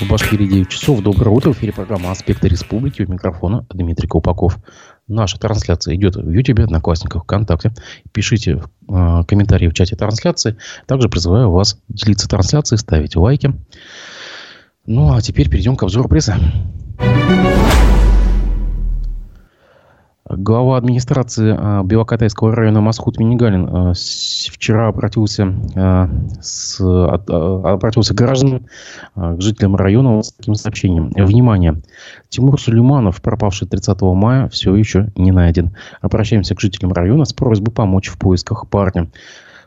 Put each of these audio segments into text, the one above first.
В Башкирии 9 часов. Доброе утро. В эфире программа «Аспекты республики». У микрофона Дмитрий Колпаков. Наша трансляция идет в YouTube, Одноклассниках, ВКонтакте. Пишите э, комментарии в чате трансляции. Также призываю вас делиться трансляцией, ставить лайки. Ну, а теперь перейдем к обзору прессы. Глава администрации а, Белокатайского района Масхут Минигалин а, вчера обратился, а, с, обратился к гражданам, к жителям района с таким сообщением. Внимание! Тимур Сулейманов, пропавший 30 мая, все еще не найден. Обращаемся к жителям района с просьбой помочь в поисках парня.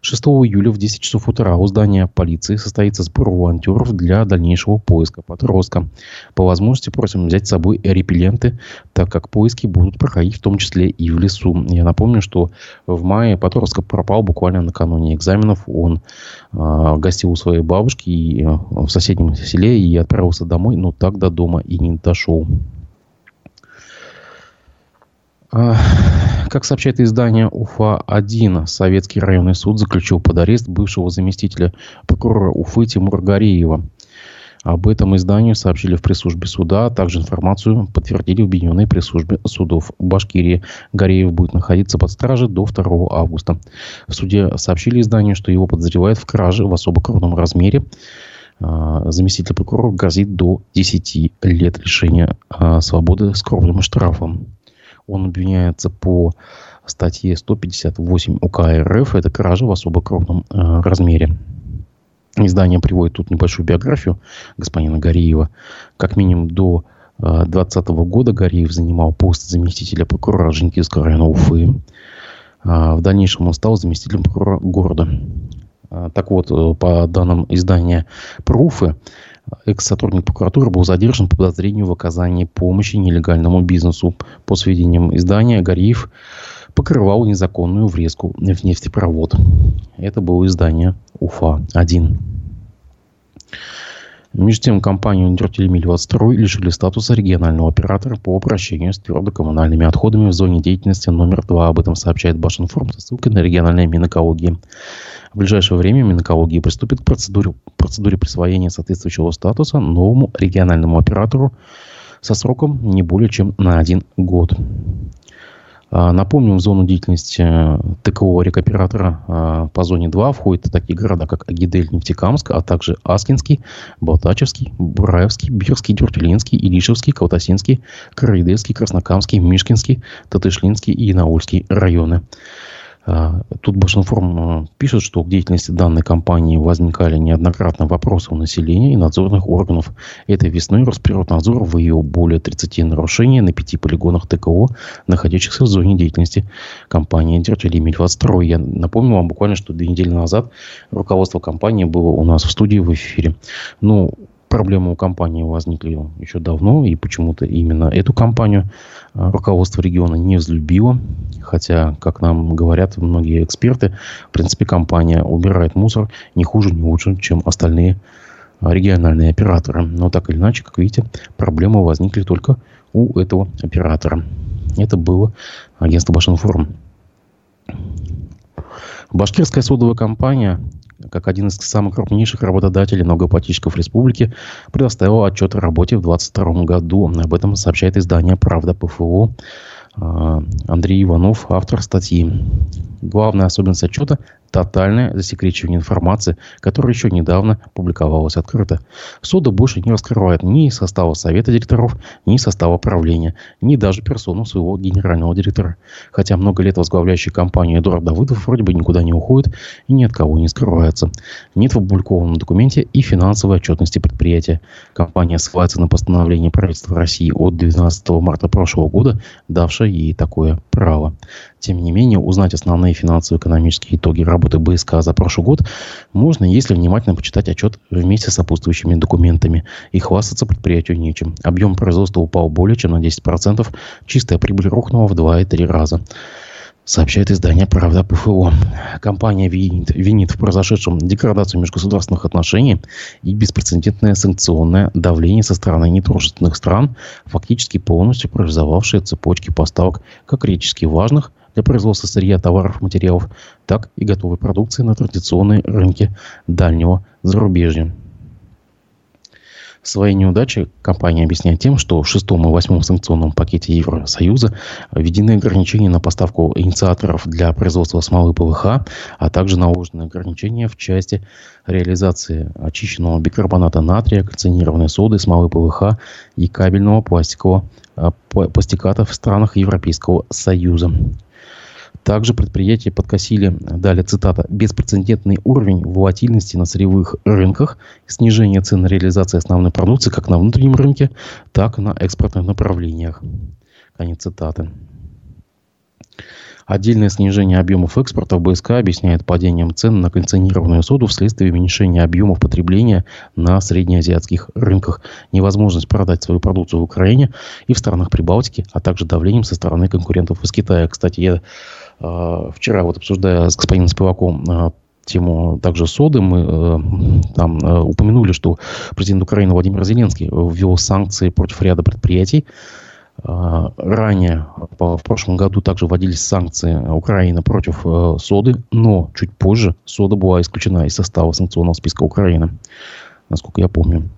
6 июля в 10 часов утра у здания полиции состоится сбор волонтеров для дальнейшего поиска подростка. По возможности просим взять с собой репелленты, так как поиски будут проходить в том числе и в лесу. Я напомню, что в мае подросток пропал буквально накануне экзаменов. Он э, гостил у своей бабушки и, э, в соседнем селе и отправился домой, но так до дома и не дошел. Как сообщает издание УФА-1, Советский районный суд заключил под арест бывшего заместителя прокурора Уфы Тимура Гореева. Об этом изданию сообщили в пресс-службе суда, а также информацию подтвердили в объединенной пресс-службе судов Башкирии. Гореев будет находиться под стражей до 2 августа. В суде сообщили изданию, что его подозревают в краже в особо крупном размере. А, заместитель прокурора грозит до 10 лет лишения а, свободы с кровным штрафом. Он обвиняется по статье 158 УК РФ. Это кража в особо крупном э, размере. Издание приводит тут небольшую биографию господина Гореева. Как минимум до 2020 э, года Гореев занимал пост заместителя прокурора Женькивского района Уфы. Э, в дальнейшем он стал заместителем прокурора города. Э, так вот, по данным издания Пруфы, экс-сотрудник прокуратуры был задержан по подозрению в оказании помощи нелегальному бизнесу. По сведениям издания, Гариев покрывал незаконную врезку в нефтепровод. Это было издание УФА-1. Между тем, компанию «Нефтелемиль-Водстрой» лишили статуса регионального оператора по обращению с твердокоммунальными отходами в зоне деятельности номер 2. Об этом сообщает Башинформ со ссылкой на региональное Минэкологии. В ближайшее время Минэкологии приступит к процедуре, процедуре присвоения соответствующего статуса новому региональному оператору со сроком не более чем на один год. А, напомним, в зону деятельности э, ТКО рекоператора а, по зоне 2 входят такие города, как Агидель, Нефтекамск, а также Аскинский, Балтачевский, Бураевский, Бирский, Дюртюлинский, Илишевский, Каутасинский, Карайдельский, Краснокамский, Мишкинский, Татышлинский и Янаульский районы. А, тут Башинформ а, пишет, что к деятельности данной компании возникали неоднократно вопросы у населения и надзорных органов. Этой весной Росприроднадзор выявил более 30 нарушений на пяти полигонах ТКО, находящихся в зоне деятельности компании «Дертелемельватстрой». Я напомню вам буквально, что две недели назад руководство компании было у нас в студии в эфире. Ну, проблемы у компании возникли еще давно, и почему-то именно эту компанию а, руководство региона не взлюбило. Хотя, как нам говорят многие эксперты, в принципе, компания убирает мусор не хуже, не лучше, чем остальные а, региональные операторы. Но так или иначе, как видите, проблемы возникли только у этого оператора. Это было агентство Башинформ. Башкирская содовая компания как один из самых крупнейших работодателей многоплательщиков республики, предоставил отчет о работе в 2022 году. Об этом сообщает издание «Правда ПФО». А, Андрей Иванов, автор статьи. Главная особенность отчета тотальное засекречивание информации, которая еще недавно публиковалась открыто. Суда больше не раскрывает ни состава совета директоров, ни состава правления, ни даже персону своего генерального директора. Хотя много лет возглавляющий компанию Эдуард Давыдов вроде бы никуда не уходит и ни от кого не скрывается. Нет в опубликованном документе и финансовой отчетности предприятия. Компания ссылается на постановление правительства России от 12 марта прошлого года, давшее ей такое право. Тем не менее, узнать основные финансово-экономические итоги работы БСК за прошлый год можно, если внимательно почитать отчет вместе с сопутствующими документами. И хвастаться предприятию нечем. Объем производства упал более чем на 10%, чистая прибыль рухнула в 2,3 раза сообщает издание «Правда ПФО». Компания винит, винит в произошедшем деградацию межгосударственных отношений и беспрецедентное санкционное давление со стороны недружественных стран, фактически полностью парализовавшие цепочки поставок как критически важных для производства сырья, товаров, материалов, так и готовой продукции на традиционные рынки дальнего зарубежья. Свои неудачи компания объясняет тем, что в шестом и восьмом санкционном пакете Евросоюза введены ограничения на поставку инициаторов для производства смолы ПВХ, а также наложены ограничения в части реализации очищенного бикарбоната натрия, кальцинированной соды, смолы ПВХ и кабельного пластикового а, пластиката в странах Европейского Союза. Также предприятия подкосили, далее цитата, беспрецедентный уровень волатильности на сырьевых рынках, снижение цен на реализацию основной продукции как на внутреннем рынке, так и на экспортных направлениях. Конец цитаты. Отдельное снижение объемов экспорта БСК объясняет падением цен на кальцинированную соду вследствие уменьшения объемов потребления на среднеазиатских рынках, невозможность продать свою продукцию в Украине и в странах Прибалтики, а также давлением со стороны конкурентов из Китая. Кстати, я вчера вот обсуждая с господином Спиваком э, тему также соды, мы э, там э, упомянули, что президент Украины Владимир Зеленский ввел санкции против ряда предприятий, а, ранее, в прошлом году, также вводились санкции Украины против э, соды, но чуть позже сода была исключена из состава санкционного списка Украины, насколько я помню.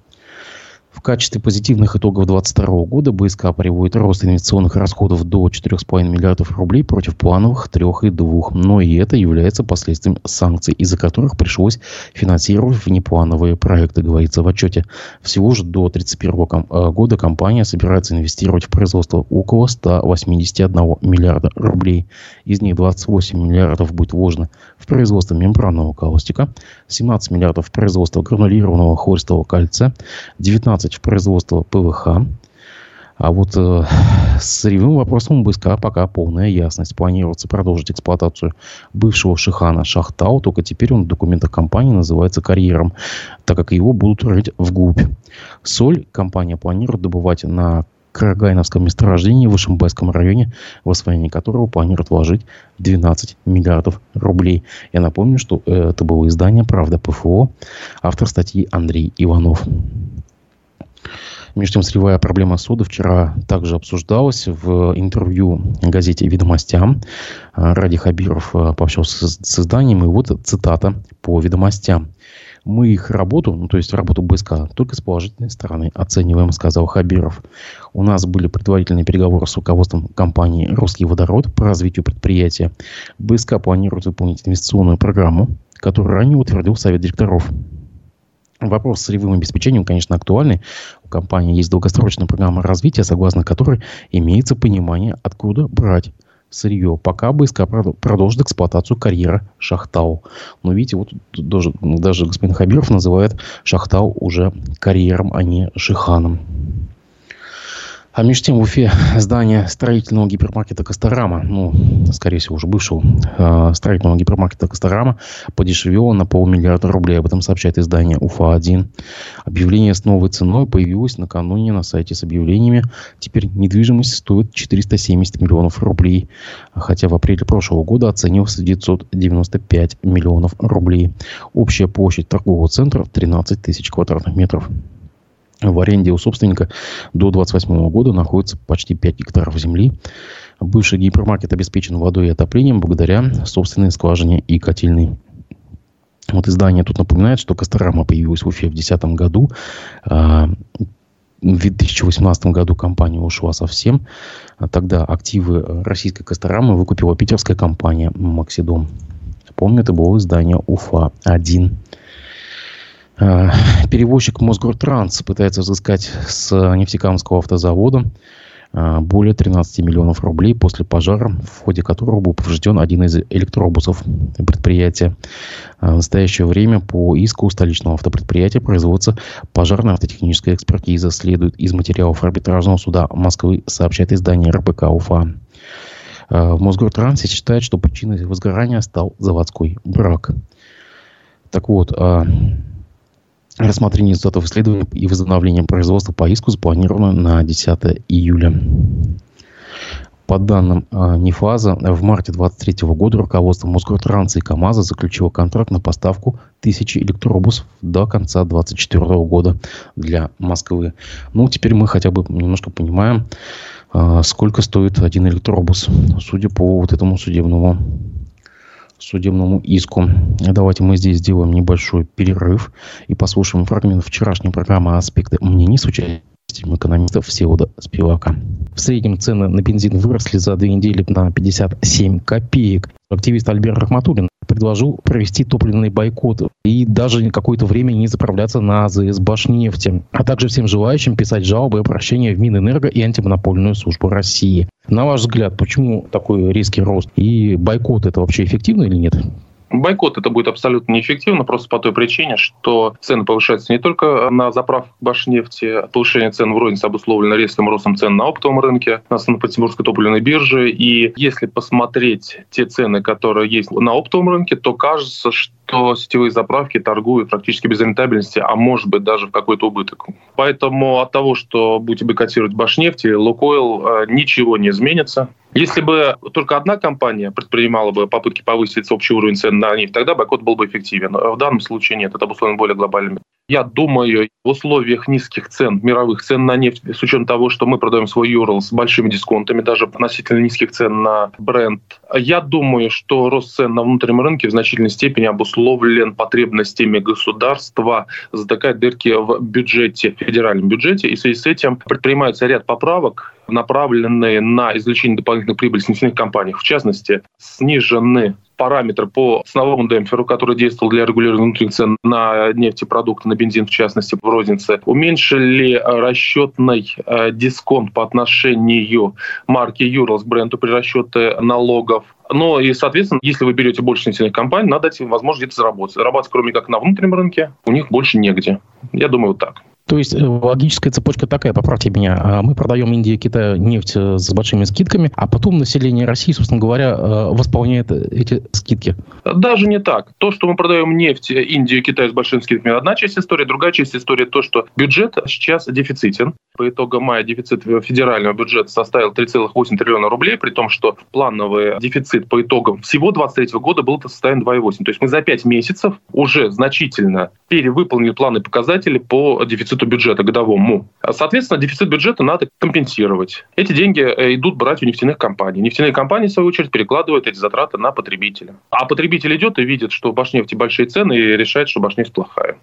В качестве позитивных итогов 2022 года БСК приводит рост инвестиционных расходов до 4,5 миллиардов рублей против плановых 3,2. Но и это является последствием санкций, из-за которых пришлось финансировать внеплановые проекты, говорится в отчете. Всего же до 2031 э, года компания собирается инвестировать в производство около 181 миллиарда рублей. Из них 28 миллиардов будет вложено в производство мембранного каустика, 17 миллиардов в производство гранулированного хлористого кальция, 19 в производство ПВХ. А вот э, с сырьевым вопросом БСК пока полная ясность. Планируется продолжить эксплуатацию бывшего Шихана Шахтау, только теперь он в документах компании называется карьером, так как его будут рыть вглубь. Соль компания планирует добывать на Карагайновском месторождении в Ишимбайском районе, в освоение которого планируют вложить 12 миллиардов рублей. Я напомню, что это было издание «Правда ПФО», автор статьи Андрей Иванов. Между тем, сырьевая проблема соды вчера также обсуждалась в интервью газете «Ведомостям». Ради Хабиров э, пообщался с изданием, и вот цитата по «Ведомостям». Мы их работу, ну, то есть работу БСК, только с положительной стороны оцениваем, сказал Хабиров. У нас были предварительные переговоры с руководством компании «Русский водород» по развитию предприятия. БСК планирует выполнить инвестиционную программу, которую ранее утвердил Совет директоров. Вопрос с сырьевым обеспечением, конечно, актуальный. У компании есть долгосрочная программа развития, согласно которой имеется понимание, откуда брать сырье, пока БСК продолжит эксплуатацию карьера Шахтау. Но видите, вот даже, даже господин Хабиров называет Шахтау уже карьером, а не Шиханом. А между тем в Уфе здание строительного гипермаркета «Косторама», ну, скорее всего, уже бывшего э, строительного гипермаркета «Косторама», подешевело на полмиллиарда рублей. Об этом сообщает издание «Уфа-1». Объявление с новой ценой появилось накануне на сайте с объявлениями. Теперь недвижимость стоит 470 миллионов рублей, хотя в апреле прошлого года оценивалась 995 миллионов рублей. Общая площадь торгового центра 13 тысяч квадратных метров. В аренде у собственника до 28 года находится почти 5 гектаров земли. Бывший гипермаркет обеспечен водой и отоплением благодаря собственной скважине и котельной. Вот издание тут напоминает, что Косторама появилась в Уфе в 2010 году. А, в 2018 году компания ушла совсем. Тогда активы российской Косторамы выкупила питерская компания «Максидом». Помню, это было издание «Уфа-1». Э, перевозчик Мосгортранс пытается взыскать с нефтекамского автозавода э, более 13 миллионов рублей после пожара, в ходе которого был поврежден один из электробусов предприятия. Э, в настоящее время по иску столичного автопредприятия производится пожарная автотехническая экспертиза, следует из материалов арбитражного суда Москвы, сообщает издание РБК УФА. В Мосгортрансе считают, что причиной возгорания стал заводской брак. Так вот, Рассмотрение результатов исследования и возобновление производства по иску запланировано на 10 июля. По данным э, НИФАЗа, в марте 2023 года руководство Мосгортранса и КАМАЗа заключило контракт на поставку тысячи электробусов до конца 2024 года для Москвы. Ну, теперь мы хотя бы немножко понимаем, э, сколько стоит один электробус, судя по вот этому судебному судебному иску. Давайте мы здесь сделаем небольшой перерыв и послушаем фрагмент вчерашней программы «Аспекты мнений» с участием экономистов Всевода Спивака. В среднем цены на бензин выросли за две недели на 57 копеек. Активист Альберт Рахматуллин предложил провести топливный бойкот и даже какое-то время не заправляться на АЗС Башнефти, а также всем желающим писать жалобы и обращения в Минэнерго и антимонопольную службу России. На ваш взгляд, почему такой резкий рост и бойкот это вообще эффективно или нет? Бойкот это будет абсолютно неэффективно, просто по той причине, что цены повышаются не только на заправках Башнефти, повышение цен в рознице обусловлено резким ростом цен на оптовом рынке, на Санкт-Петербургской топливной бирже. И если посмотреть те цены, которые есть на оптовом рынке, то кажется, что то сетевые заправки торгуют практически без рентабельности, а может быть даже в какой-то убыток. Поэтому от того, что будете бойкотировать Башнефть и Лукойл, э, ничего не изменится. Если бы только одна компания предпринимала бы попытки повысить общий уровень цен на нефть, тогда бойкот был бы эффективен. В данном случае нет, это обусловлено более глобальными я думаю, в условиях низких цен, мировых цен на нефть, с учетом того, что мы продаем свой Юрл с большими дисконтами, даже относительно низких цен на бренд, я думаю, что рост цен на внутреннем рынке в значительной степени обусловлен потребностями государства затыкать дырки в бюджете, в федеральном бюджете, и в связи с этим предпринимается ряд поправок, направленные на извлечение дополнительной прибыли с нефтяных компаний. В частности, снижены параметры по ценовому демпферу, который действовал для регулирования внутренних цен на нефтепродукты, на бензин в частности, в рознице, уменьшили расчетный э, дисконт по отношению марки Юрлс бренду при расчете налогов но и, соответственно, если вы берете больше нефтяных компаний, надо дать им возможность где-то заработать. Зарабатывать, кроме как на внутреннем рынке, у них больше негде. Я думаю, вот так. То есть э, логическая цепочка такая, поправьте меня. А, мы продаем Индии и Китаю нефть э, с большими скидками, а потом население России, собственно говоря, э, восполняет эти скидки. Даже не так. То, что мы продаем нефть Индию и Китаю с большими скидками, одна часть истории. Другая часть истории то, что бюджет сейчас дефицитен. По итогам мая дефицит федерального бюджета составил 3,8 триллиона рублей, при том, что плановый дефицит по итогам всего 2023 года был составлен 2,8. То есть мы за 5 месяцев уже значительно перевыполнили планы показатели по дефициту дефициту бюджета годовому. Соответственно, дефицит бюджета надо компенсировать. Эти деньги э, идут брать у нефтяных компаний. Нефтяные компании, в свою очередь, перекладывают эти затраты на потребителя. А потребитель идет и видит, что у Башнефти большие цены и решает, что Башнефть плохая.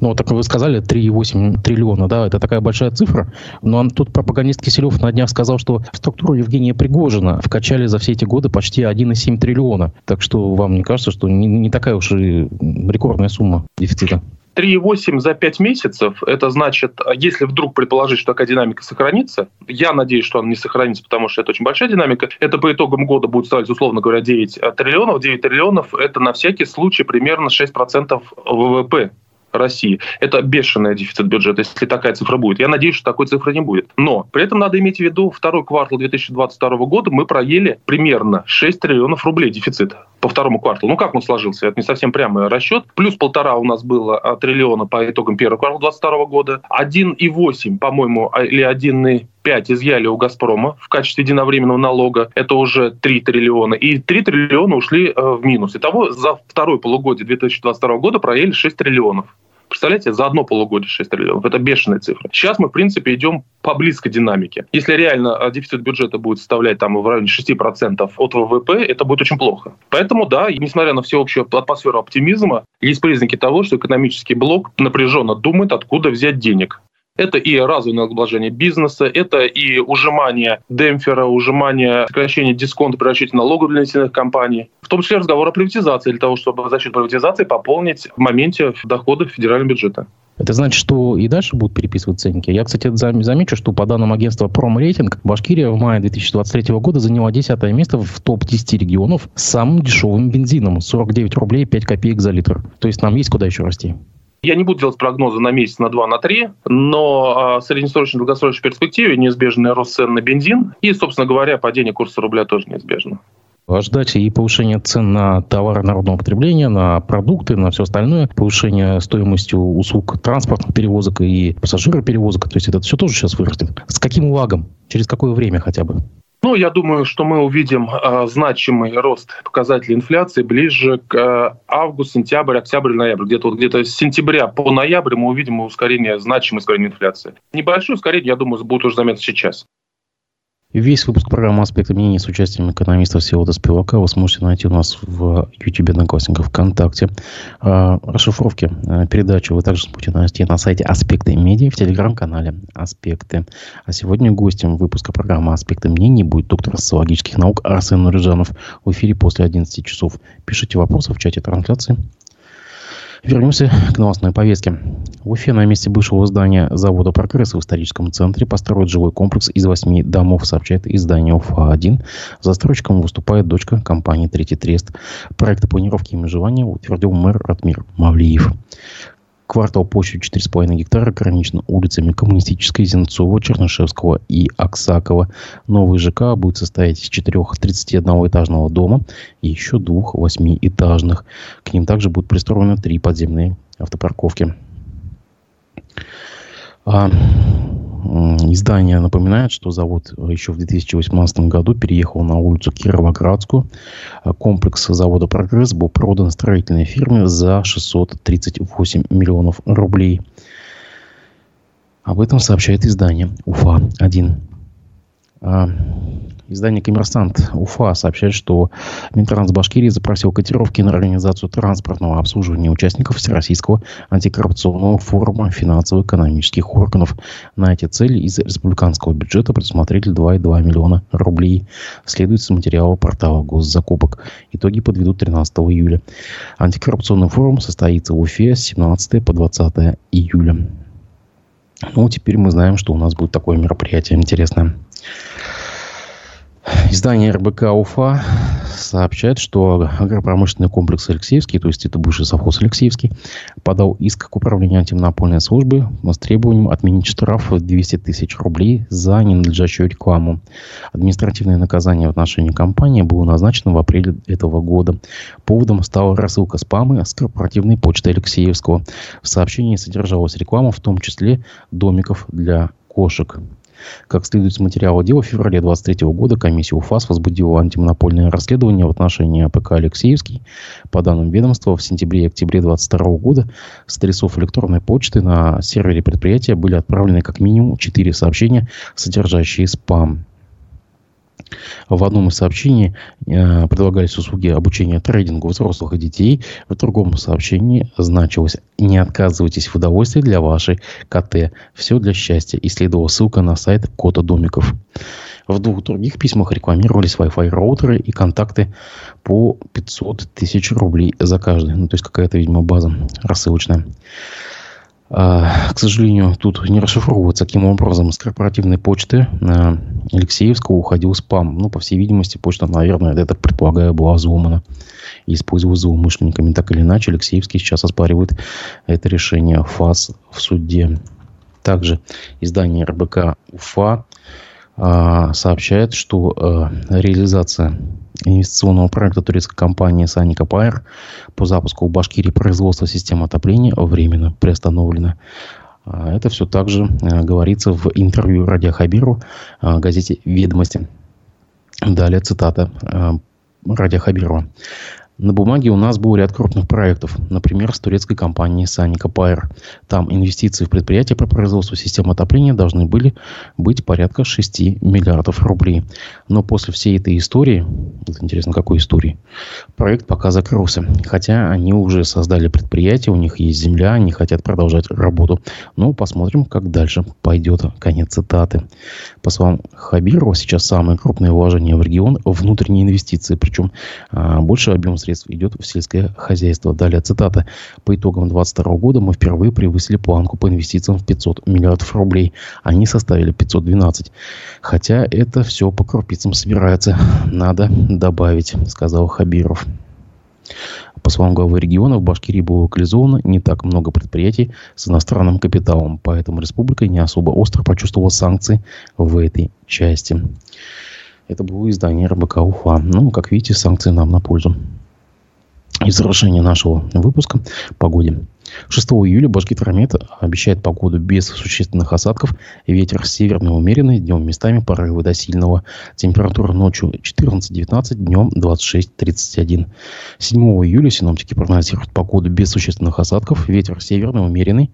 Ну, так вы сказали, 3,8 триллиона, да, это такая большая цифра. Но тут пропагандист Киселев на днях сказал, что в структуру Евгения Пригожина вкачали за все эти годы почти 1,7 триллиона. Так что вам не кажется, что не, не такая уж и рекордная сумма дефицита? 3,8 за 5 месяцев, это значит, если вдруг предположить, что такая динамика сохранится, я надеюсь, что она не сохранится, потому что это очень большая динамика, это по итогам года будет ставить, условно говоря, 9 триллионов. 9 триллионов – это на всякий случай примерно 6% ВВП России. Это бешеный дефицит бюджета, если такая цифра будет. Я надеюсь, что такой цифры не будет. Но при этом надо иметь в виду, второй квартал 2022 года мы проели примерно 6 триллионов рублей дефицита по второму кварталу. Ну, как он сложился? Это не совсем прямой расчет. Плюс полтора у нас было а, триллиона по итогам первого квартала 2022 года. 1,8, по-моему, а, или 1,5 изъяли у «Газпрома» в качестве единовременного налога. Это уже 3 триллиона. И 3 триллиона ушли э, в минус. Итого за второе полугодие 2022 года проели 6 триллионов. Представляете, за одно полугодие 6 триллионов. Это бешеная цифра. Сейчас мы, в принципе, идем по близкой динамике. Если реально а, дефицит бюджета будет составлять там в районе 6% от ВВП, это будет очень плохо. Поэтому, да, несмотря на всеобщую атмосферу оптимизма, есть признаки того, что экономический блок напряженно думает, откуда взять денег. Это и разовое налогообложение бизнеса, это и ужимание демпфера, ужимание, сокращение дисконта при расчете налогов для нефтяных компаний. В том числе разговор о приватизации, для того, чтобы за счет приватизации пополнить в моменте доходы федерального бюджета. Это значит, что и дальше будут переписывать ценники. Я, кстати, замечу, что по данным агентства Промрейтинг, Башкирия в мае 2023 года заняла 10 место в топ-10 регионов с самым дешевым бензином. 49 рублей 5 копеек за литр. То есть нам есть куда еще расти. Я не буду делать прогнозы на месяц, на два, на три, но в среднесрочной долгосрочной перспективе неизбежный рост цен на бензин и, собственно говоря, падение курса рубля тоже неизбежно. Ожидать и повышение цен на товары народного потребления, на продукты, на все остальное, повышение стоимости услуг транспортных перевозок и пассажироперевозок. То есть это все тоже сейчас вырастет. С каким лагом? Через какое время хотя бы? Ну, я думаю, что мы увидим э, значимый рост показателей инфляции ближе к э, август, сентябрь, октябрь, ноябрь. Где-то вот где-то с сентября по ноябрь мы увидим ускорение, значимое ускорение инфляции. Небольшое ускорение, я думаю, будет уже заметно сейчас. Весь выпуск программы «Аспекты мнений» с участием экономиста Всеволода Спивака вы сможете найти у нас в YouTube, Одноклассниках, ВКонтакте. А, расшифровки а, передачи вы также сможете найти на сайте «Аспекты медиа» в телеграм-канале «Аспекты». А сегодня гостем выпуска программы «Аспекты мнений» будет доктор социологических наук Арсен Нурижанов в эфире после 11 часов. Пишите вопросы в чате трансляции. Вернемся к новостной повестке. В Уфе на месте бывшего здания завода «Прогресс» в историческом центре построят жилой комплекс из восьми домов, сообщает издание УФА-1. Застройщиком выступает дочка компании «Третий трест». Проект планировки и межевания утвердил мэр Ратмир Мавлиев. Квартал площадью 4,5 гектара ограничен улицами Коммунистической, Зенцова, Чернышевского и Аксакова. Новый ЖК будет состоять из четырех 31-этажного дома и еще двух 8-этажных. К ним также будут пристроены три подземные автопарковки. А, Издание напоминает, что завод еще в 2018 году переехал на улицу Кировоградскую. Комплекс завода «Прогресс» был продан строительной фирме за 638 миллионов рублей. Об этом сообщает издание УФА-1. Издание «Коммерсант» Уфа сообщает, что Минтранс Башкирии запросил котировки на организацию транспортного обслуживания участников Всероссийского антикоррупционного форума финансово-экономических органов. На эти цели из республиканского бюджета предусмотрели 2,2 миллиона рублей. Следует с материала портала госзакупок. Итоги подведут 13 июля. Антикоррупционный форум состоится в Уфе с 17 по 20 июля. Ну, теперь мы знаем, что у нас будет такое мероприятие интересное. Издание РБК Уфа сообщает, что агропромышленный комплекс Алексеевский, то есть это бывший совхоз Алексеевский, подал иск к управлению антимонопольной службы с требованием отменить штраф в 200 тысяч рублей за ненадлежащую рекламу. Административное наказание в отношении компании было назначено в апреле этого года. Поводом стала рассылка спамы с корпоративной почты Алексеевского. В сообщении содержалась реклама, в том числе домиков для кошек. Как следует из материала дела, в феврале 2023 года комиссия УФАС возбудила антимонопольное расследование в отношении АПК «Алексеевский». По данным ведомства, в сентябре и октябре 2022 года с адресов электронной почты на сервере предприятия были отправлены как минимум 4 сообщения, содержащие спам. В одном из сообщений э, предлагались услуги обучения трейдингу взрослых и детей. В другом сообщении значилось «Не отказывайтесь в удовольствии для вашей КТ. Все для счастья». И следовала ссылка на сайт Кота Домиков. В двух других письмах рекламировались Wi-Fi роутеры и контакты по 500 тысяч рублей за каждый. Ну, то есть какая-то, видимо, база рассылочная. А, к сожалению, тут не расшифровывается, каким образом с корпоративной почты а, Алексеевского уходил спам. Ну, по всей видимости, почта, наверное, это, предполагаю, была взломана и использовалась злоумышленниками. Так или иначе, Алексеевский сейчас оспаривает это решение ФАС в суде. Также издание РБК УФА а, сообщает, что реализация инвестиционного проекта турецкой компании Саника Пайр по запуску в Башкирии производства системы отопления временно приостановлено. А, это все также э, говорится в интервью Радио Хабиру э, газете «Ведомости». Далее цитата э, Радио Хабирова. На бумаге у нас был ряд крупных проектов, например, с турецкой компанией Саника Пайр. Там инвестиции в предприятия по производству систем отопления должны были быть порядка 6 миллиардов рублей. Но после всей этой истории, вот интересно, какой истории, проект пока закрылся. Хотя они уже создали предприятие, у них есть земля, они хотят продолжать работу. Ну, посмотрим, как дальше пойдет. Конец цитаты. По словам Хабирова, сейчас самые крупные вложения в регион – внутренние инвестиции. Причем а, больше объем средств идет в сельское хозяйство. Далее цитата. По итогам 2022 года мы впервые превысили планку по инвестициям в 500 миллиардов рублей. Они составили 512. Хотя это все по крупицам собирается. Надо добавить, сказал Хабиров. По словам главы региона, в Башкирии было локализовано не так много предприятий с иностранным капиталом, поэтому республика не особо остро почувствовала санкции в этой части. Это было издание РБК УФА. Ну, как видите, санкции нам на пользу. И завершение нашего выпуска погоде. 6 июля Башгидромет обещает погоду без существенных осадков. Ветер северный умеренный, днем местами порывы до сильного. Температура ночью 14-19, днем 26-31. 7 июля синоптики прогнозируют погоду без существенных осадков. Ветер северный умеренный.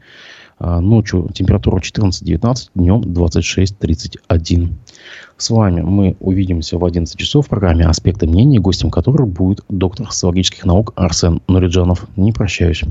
А, ночью температура 14-19, днем 26-31. С вами мы увидимся в 11 часов в программе «Аспекты мнений», гостем которой будет доктор социологических наук Арсен Нуриджанов. Не прощаюсь.